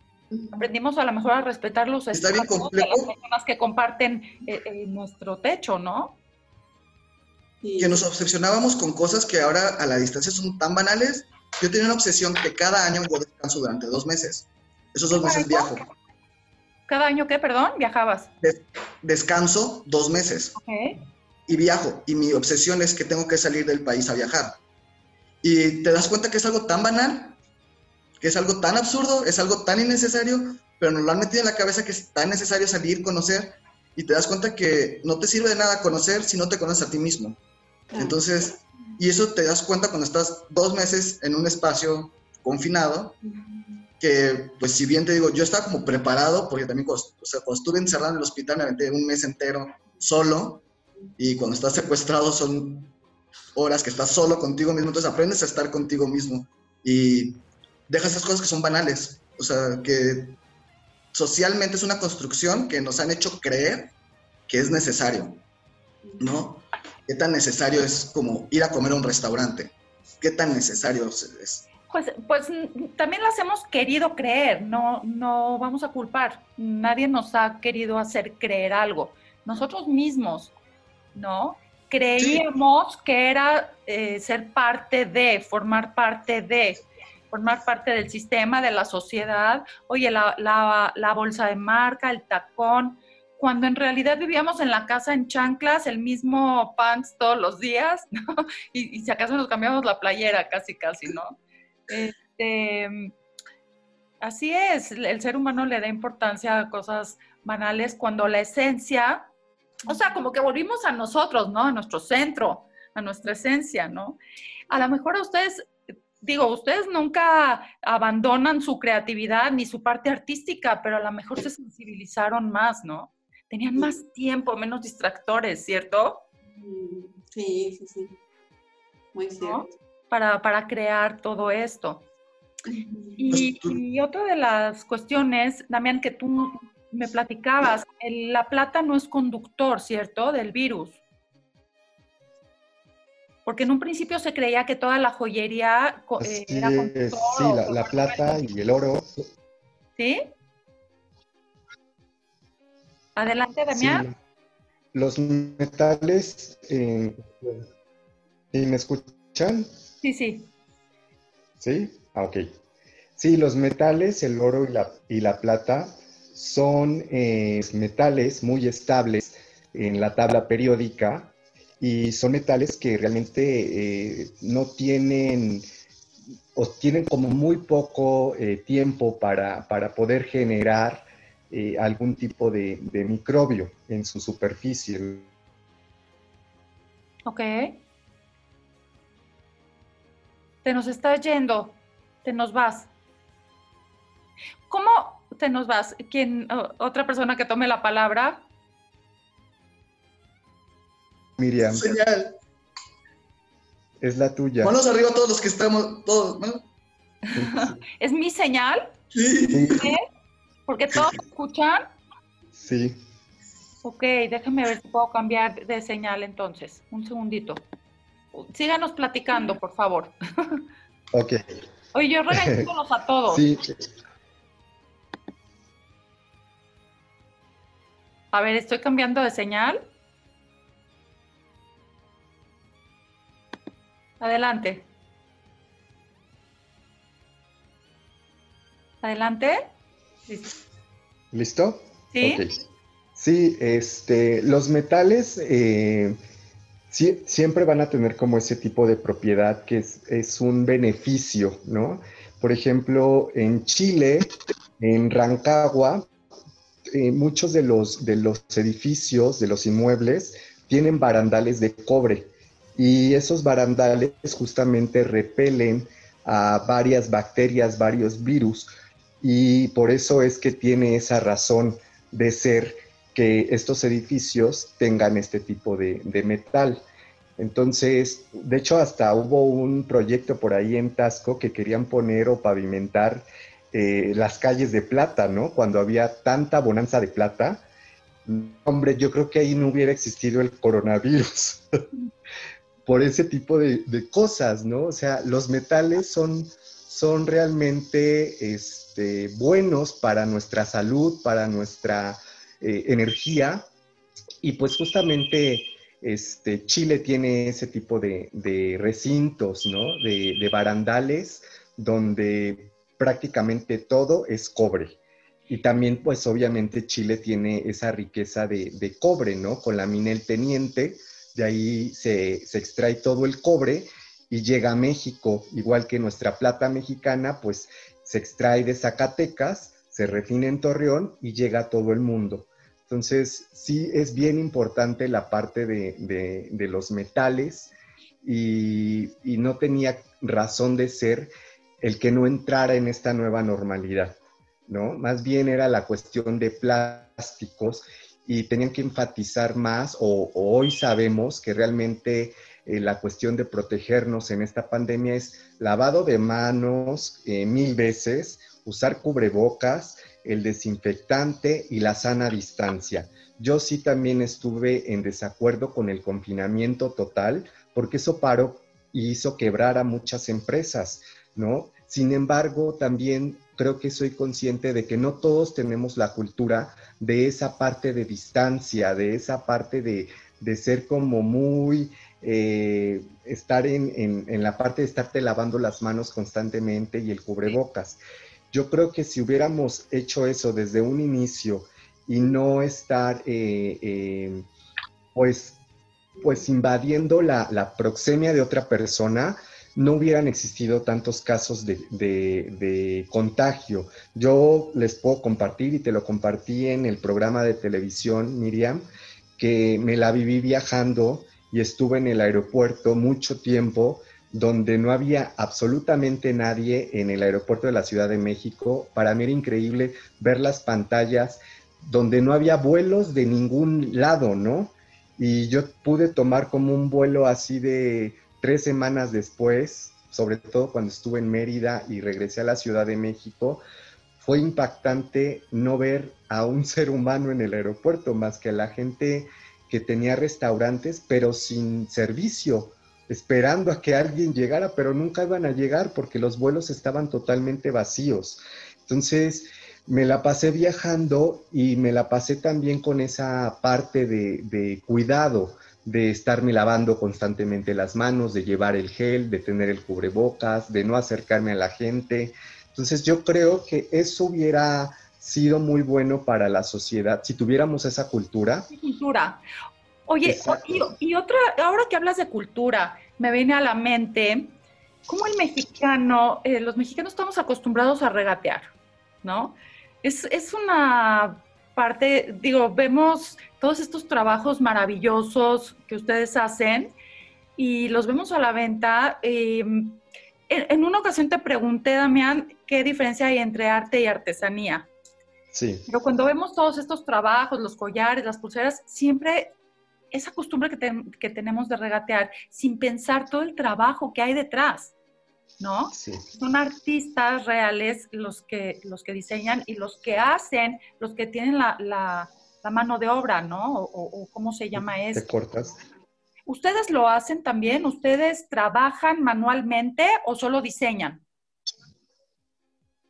Aprendimos a lo mejor a respetar los espacios de las personas que comparten eh, eh, nuestro techo, ¿no? Sí. que nos obsesionábamos con cosas que ahora a la distancia son tan banales. Yo tenía una obsesión que cada año yo descanso durante dos meses. Esos dos meses viajo. ¿Cada año qué, perdón? Viajabas. Descanso dos meses Ok. y viajo. Y mi obsesión es que tengo que salir del país a viajar. Y te das cuenta que es algo tan banal, que es algo tan absurdo, es algo tan innecesario, pero nos lo han metido en la cabeza que es tan necesario salir, conocer. Y te das cuenta que no te sirve de nada conocer si no te conoces a ti mismo. Entonces, y eso te das cuenta cuando estás dos meses en un espacio confinado, que pues si bien te digo, yo estaba como preparado, porque también cuando, o sea, cuando estuve encerrado en el hospital me aventé un mes entero solo, y cuando estás secuestrado son horas que estás solo contigo mismo, entonces aprendes a estar contigo mismo y dejas esas cosas que son banales, o sea, que socialmente es una construcción que nos han hecho creer que es necesario, ¿no? ¿Qué tan necesario es como ir a comer a un restaurante? ¿Qué tan necesario es- es? Pues, pues también las hemos querido creer, no, no vamos a culpar. Nadie nos ha querido hacer creer algo. Nosotros mismos, ¿no? Creíamos que era eh, ser parte de, formar parte de, formar parte del sistema, de la sociedad. Oye, la, la- la bolsa de marca, el tacón, cuando en realidad vivíamos en la casa en chanclas, el mismo pants todos los días, ¿no? Y, si acaso nos cambiamos la playera, casi, casi, ¿no? Este, así es, el ser humano le da importancia a cosas banales cuando la esencia, o sea, como que volvimos a nosotros, ¿no? A nuestro centro, a nuestra esencia, ¿no? A lo mejor a ustedes, digo, ustedes nunca abandonan su creatividad ni su parte artística, pero a lo mejor se sensibilizaron más, ¿no? Tenían más tiempo, menos distractores, ¿cierto? Sí, sí, sí. Muy cierto. Para, para crear todo esto. Y, Pues y otra de las cuestiones, Damián, que tú me platicabas, el- la plata no es conductor, ¿cierto? Del virus. Porque en un principio se creía que toda la joyería eh, era es, conductor. sí, la, plata y el oro. ¿Sí? Adelante, sí, Damián. los metales, eh, ¿sí me escuchan? Sí, sí. ¿Sí? Ah, ok. Sí, los metales, el oro y la, y la plata son eh, metales muy estables en la tabla periódica y son metales que realmente eh, no tienen o tienen como muy poco eh, tiempo para, para poder generar eh, algún tipo de, de microbio en su superficie. Ok. Te nos estás yendo, te nos vas. ¿Cómo te nos vas? ¿Quién, otra persona que tome la palabra? Miriam, Señal. es la tuya. Manos arriba todos los que estamos, todos, ¿no? ¿Es mi señal? Sí. Sí, Porque todos me escuchan. sí. Ok, déjame ver si puedo cambiar de señal entonces. Un segundito. Síganos platicando, por favor. Ok. Oye, yo regañándolos a todos. Sí, A ver, estoy cambiando de señal. Adelante. Adelante. Listo. ¿listo? ¿Sí? Sí, este, los metales, eh, siempre van a tener como ese tipo de propiedad que es, un beneficio, ¿no? Por ejemplo, en Chile, en Rancagua, eh, muchos de los, de los edificios, de los inmuebles, tienen barandales de cobre y esos barandales justamente repelen a varias bacterias, varios virus y por eso es que tiene esa razón de ser que estos edificios tengan este tipo de, metal. Entonces, de hecho, hasta hubo un proyecto por ahí en Tasco que querían poner o pavimentar eh, las calles de plata, ¿no? Cuando había tanta bonanza de plata. Hombre, yo creo que ahí no hubiera existido el coronavirus por ese tipo de, cosas, ¿no? O sea, los metales son, son realmente este, buenos para nuestra salud, para nuestra eh, energía. Y pues justamente este, Chile tiene ese tipo de, recintos, ¿no? De, barandales donde prácticamente todo es cobre. Y también, pues obviamente Chile tiene esa riqueza de, cobre, ¿no? Con la mina El Teniente, de ahí se, se, extrae todo el cobre y llega a México, igual que nuestra plata mexicana, pues se extrae de Zacatecas, se refina en Torreón y llega a todo el mundo. Entonces, sí es bien importante la parte de, los metales y, no tenía razón de ser el que no entrara en esta nueva normalidad, ¿no? Más bien era la cuestión de plásticos y tenían que enfatizar más, o, hoy sabemos que realmente eh, la cuestión de protegernos en esta pandemia es lavado de manos eh, mil veces, usar cubrebocas, el desinfectante y la sana distancia. Yo sí también estuve en desacuerdo con el confinamiento total porque eso paró y hizo quebrar a muchas empresas, ¿no? Sin embargo, también creo que soy consciente de que no todos tenemos la cultura de esa parte de distancia, de esa parte de, ser como muy, eh, estar en, en, la parte de estarte lavando las manos constantemente y el cubrebocas. Yo creo que si hubiéramos hecho eso desde un inicio y no estar, eh, eh, pues, pues invadiendo la, proxemia de otra persona, no hubieran existido tantos casos de, contagio. Yo les puedo compartir y te lo compartí en el programa de televisión, Miriam, que me la viví viajando y estuve en el aeropuerto mucho tiempo donde no había absolutamente nadie en el aeropuerto de la Ciudad de México. Para mí era increíble ver las pantallas donde no había vuelos de ningún lado, ¿no? Y yo pude tomar como un vuelo así de tres semanas después, sobre todo cuando estuve en Mérida y regresé a la Ciudad de México, fue impactante no ver a un ser humano en el aeropuerto, más que a la gente que tenía restaurantes, pero sin servicio esperando a que alguien llegara, pero nunca iban a llegar porque los vuelos estaban totalmente vacíos. Entonces, me la pasé viajando y me la pasé también con esa parte de, cuidado, de estarme lavando constantemente las manos, de llevar el gel, de tener el cubrebocas, de no acercarme a la gente. Entonces yo creo que eso hubiera sido muy bueno para la sociedad si tuviéramos esa cultura. Cultura. Oye, y, otra, ahora que hablas de cultura, me viene a la mente cómo el mexicano, eh, los mexicanos estamos acostumbrados a regatear, ¿no? Es, una parte, digo, vemos todos estos trabajos maravillosos que ustedes hacen y los vemos a la venta. Em, en, una ocasión te pregunté, Damián, qué diferencia hay entre arte y artesanía. Sí. Pero cuando vemos todos estos trabajos, los collares, las pulseras, siempre esa costumbre que, tenemos de regatear sin pensar todo el trabajo que hay detrás, ¿no? Son artistas reales los que, los que diseñan y los que hacen, los que tienen la, mano de obra, ¿no? O, cómo se llama eso. Te cortas. ¿Ustedes lo hacen también? ¿Ustedes trabajan manualmente o solo diseñan?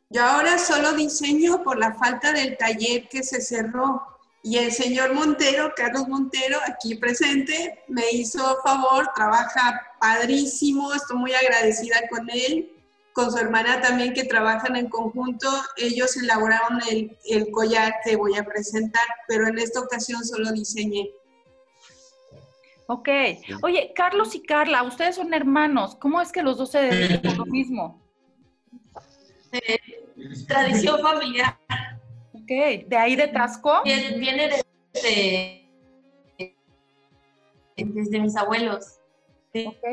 Yo ahora solo diseño por la falta del taller que se cerró. Y el señor Montero, Carlos Montero, aquí presente, me hizo favor, trabaja padrísimo, estoy muy agradecida con él, con su hermana también que trabajan en conjunto. Ellos elaboraron el, el collar que voy a presentar, pero en esta ocasión solo diseñé. Ok. Oye, Carlos y Carla, ustedes son hermanos. ¿Cómo es que los dos se dedican a lo mismo? Eh, tradición familiar. Ok. ¿De ahí de Tasco? Viene desde, desde mis abuelos. Ok.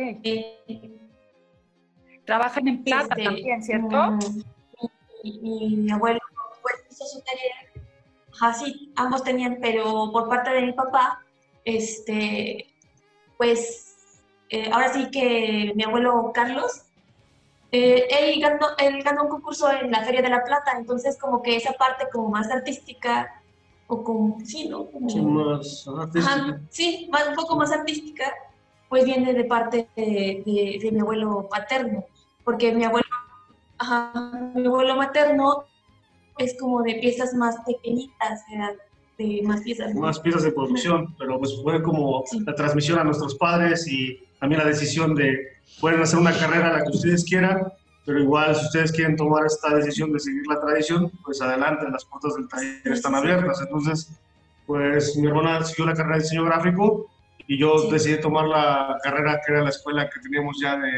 Trabajan en plata Este, también, ¿cierto? mm, Y, mi abuelo pues, hizo su taller. Ajá, sí, ambos tenían, pero por parte de mi papá, este, pues eh, ahora sí que mi abuelo Carlos, eh, él, ganó, él ganó un concurso en la Feria de la Plata, entonces como que esa parte como más artística, o como, sí, ¿no? Como- Sí, más artístico. Ajá, sí, más, un poco más artística, pues viene de parte de, de- de mi abuelo paterno, porque mi abuelo, ajá, mi abuelo materno es como de piezas más pequeñitas, era de más piezas. ¿no? más piezas de producción, pero pues fue como Sí. la transmisión a nuestros padres y también la decisión de pueden hacer una carrera la que ustedes quieran, pero igual si ustedes quieren tomar esta decisión de seguir la tradición, pues adelante, las puertas del taller están abiertas. Entonces, pues mi hermana siguió la carrera de diseño gráfico y yo Sí. decidí tomar la carrera que era la escuela que teníamos ya de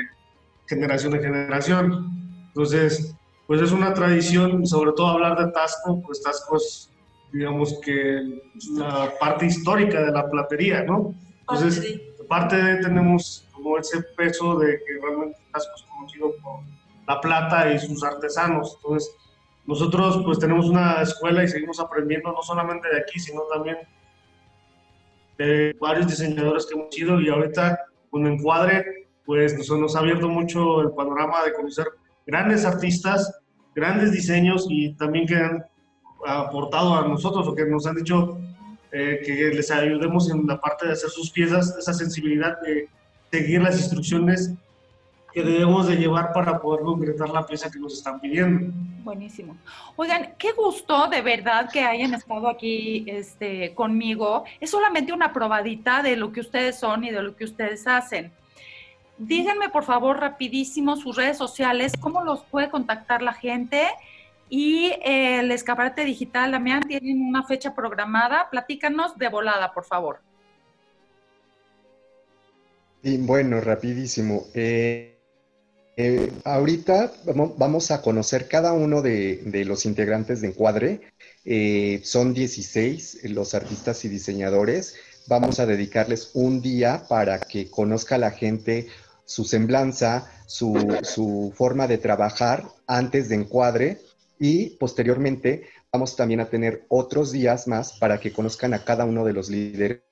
generación en generación. Entonces, pues es una tradición, sobre todo hablar de Tasco, pues Tasco es, digamos que, la parte histórica de la platería, ¿no? Parte Entonces, aparte de tenemos como ese peso de que realmente Tasco es conocido por la plata y sus artesanos. Entonces, nosotros pues tenemos una escuela y seguimos aprendiendo no solamente de aquí, sino también de varios diseñadores que hemos ido y ahorita con Encuadre pues nos, nos ha abierto mucho el panorama de conocer grandes artistas, grandes diseños y también que han aportado a nosotros o que nos han dicho eh, que les ayudemos en la parte de hacer sus piezas, esa sensibilidad de seguir las instrucciones que debemos de llevar para poder concretar la pieza que nos están pidiendo. Buenísimo. Oigan, qué gusto de verdad que hayan estado aquí este, conmigo. Es solamente una probadita de lo que ustedes son y de lo que ustedes hacen. Díganme, por favor, rapidísimo sus redes sociales, cómo los puede contactar la gente. Y eh, el escaparate digital, Damián, tienen una fecha programada. Platícanos de volada, por favor. Bueno, rapidísimo. Eh, eh, ahorita vamo- vamos a conocer cada uno de, los integrantes de Encuadre. Son 16 los artistas y diseñadores. Vamos a dedicarles un día para que conozca la gente su semblanza, su forma de trabajar antes de Encuadre y posteriormente vamos también a tener otros días más para que conozcan a cada uno de los líderes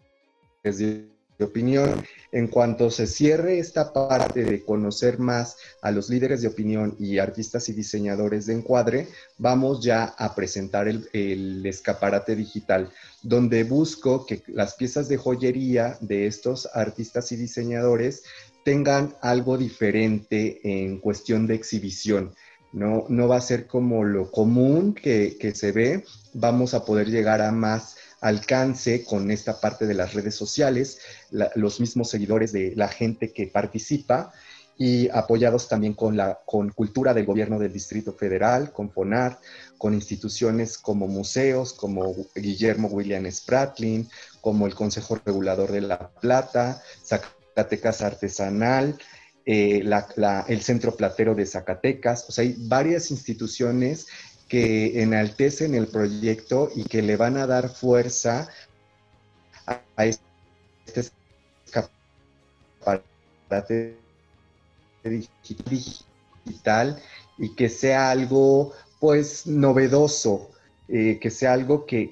de opinión. En cuanto se cierre esta parte de conocer más a los líderes de opinión y artistas y diseñadores de encuadre, vamos ya a presentar el escaparate digital, donde busco que las piezas de joyería de estos artistas y diseñadores tengan algo diferente en cuestión de exhibición. No, no va a ser como lo común que, que se ve, vamos a poder llegar a más alcance con esta parte de las redes sociales, los mismos seguidores de la gente que participa y apoyados también con la con cultura del gobierno del Distrito Federal, con FONAR, con instituciones como museos, como Guillermo William Spratlin, como el Consejo Regulador de La Plata, Zacatecas Artesanal, eh, el Centro Platero de Zacatecas. O sea, hay varias instituciones que enaltecen el proyecto y que le van a dar fuerza a, a este escaparate digi- digital y que sea algo pues novedoso, eh, que sea algo que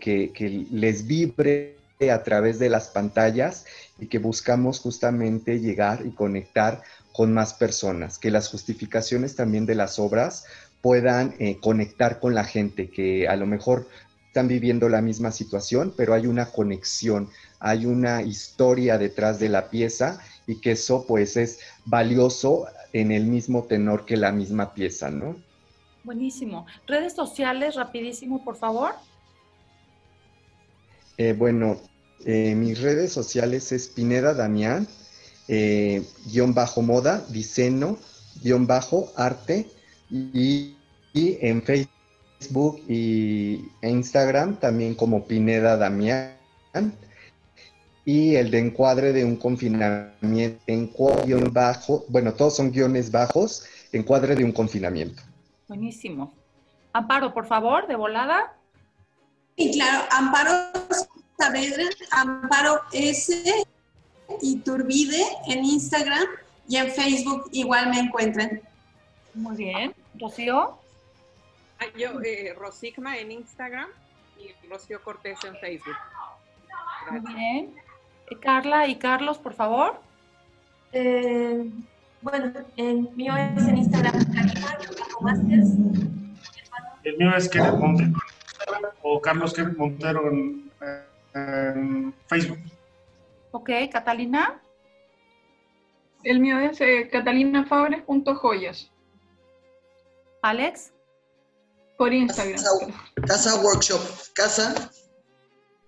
les vibre a través de las pantallas y que buscamos justamente llegar y conectar con más personas, que las justificaciones también de las obras puedan eh, conectar con la gente que a lo mejor están viviendo la misma situación, pero hay una conexión, hay una historia detrás de la pieza y que eso pues es valioso en el mismo tenor que la misma pieza, ¿no? Buenísimo. Redes sociales, rapidísimo, por favor. Eh, bueno, eh, mis redes sociales es Pineda Damián, eh, guion bajo moda, diseño, guion bajo arte y, y en Facebook y e Instagram también como Pineda Damián. y el de encuadre de un confinamiento, encuadre bajo, bueno, todos son guiones bajos, encuadre de un confinamiento. Buenísimo. Amparo, por favor, de volada. Sí, claro, Amparo Saavedra, Amparo S. Iturbide en Instagram y en Facebook igual me encuentran. Muy bien. Rocío. Ah, yo, eh, Rosicma en Instagram y Rocío Cortés en Facebook. Muy bien. Eh, Carla y Carlos, por favor. Eh, bueno, el mío es en Instagram, Masters. El mío es Kenneth Montero o Carlos Kenneth Montero en, en Facebook. Ok, Catalina. El mío es eh, catalinafabres.joyas. Alex. Por Instagram. Casa, casa Workshop. Casa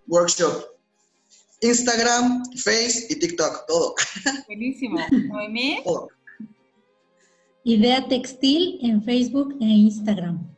Workshop. Instagram, Face y TikTok, todo. Buenísimo. Noemí. todo. Idea Textil en Facebook e Instagram.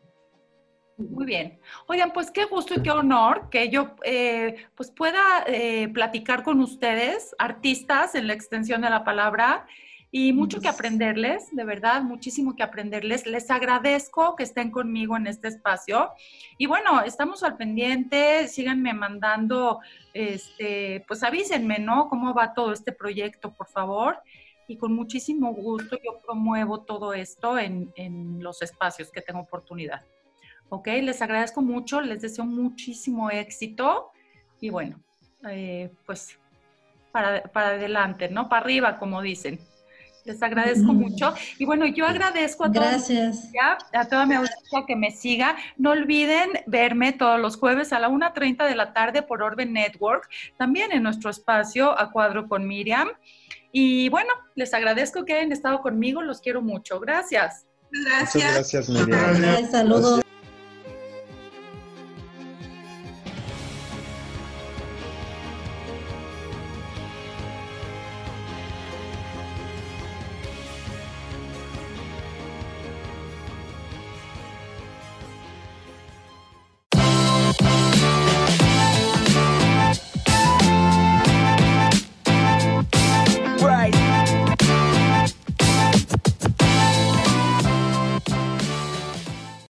Muy bien. Oigan, pues qué gusto y qué honor que yo eh, pues pueda eh, platicar con ustedes, artistas en la extensión de la palabra, y mucho que aprenderles, de verdad, muchísimo que aprenderles. Les agradezco que estén conmigo en este espacio. Y bueno, estamos al pendiente, síganme mandando, este, pues avísenme, ¿no? ¿Cómo va todo este proyecto, por favor? Y con muchísimo gusto yo promuevo todo esto en, en los espacios que tengo oportunidad. ¿Ok? Les agradezco mucho, les deseo muchísimo éxito y bueno, eh, pues para, para, adelante, ¿no? Para arriba, como dicen. Les agradezco mucho. Y bueno, yo agradezco a, Gracias. Toda, a toda mi audiencia que me siga. No olviden verme todos los jueves a la 1.30 de la tarde por Orben Network, también en nuestro espacio A Cuadro con Miriam. Y bueno, les agradezco que hayan estado conmigo, los quiero mucho. Gracias. Gracias. Muchas gracias, Miriam. Saludos.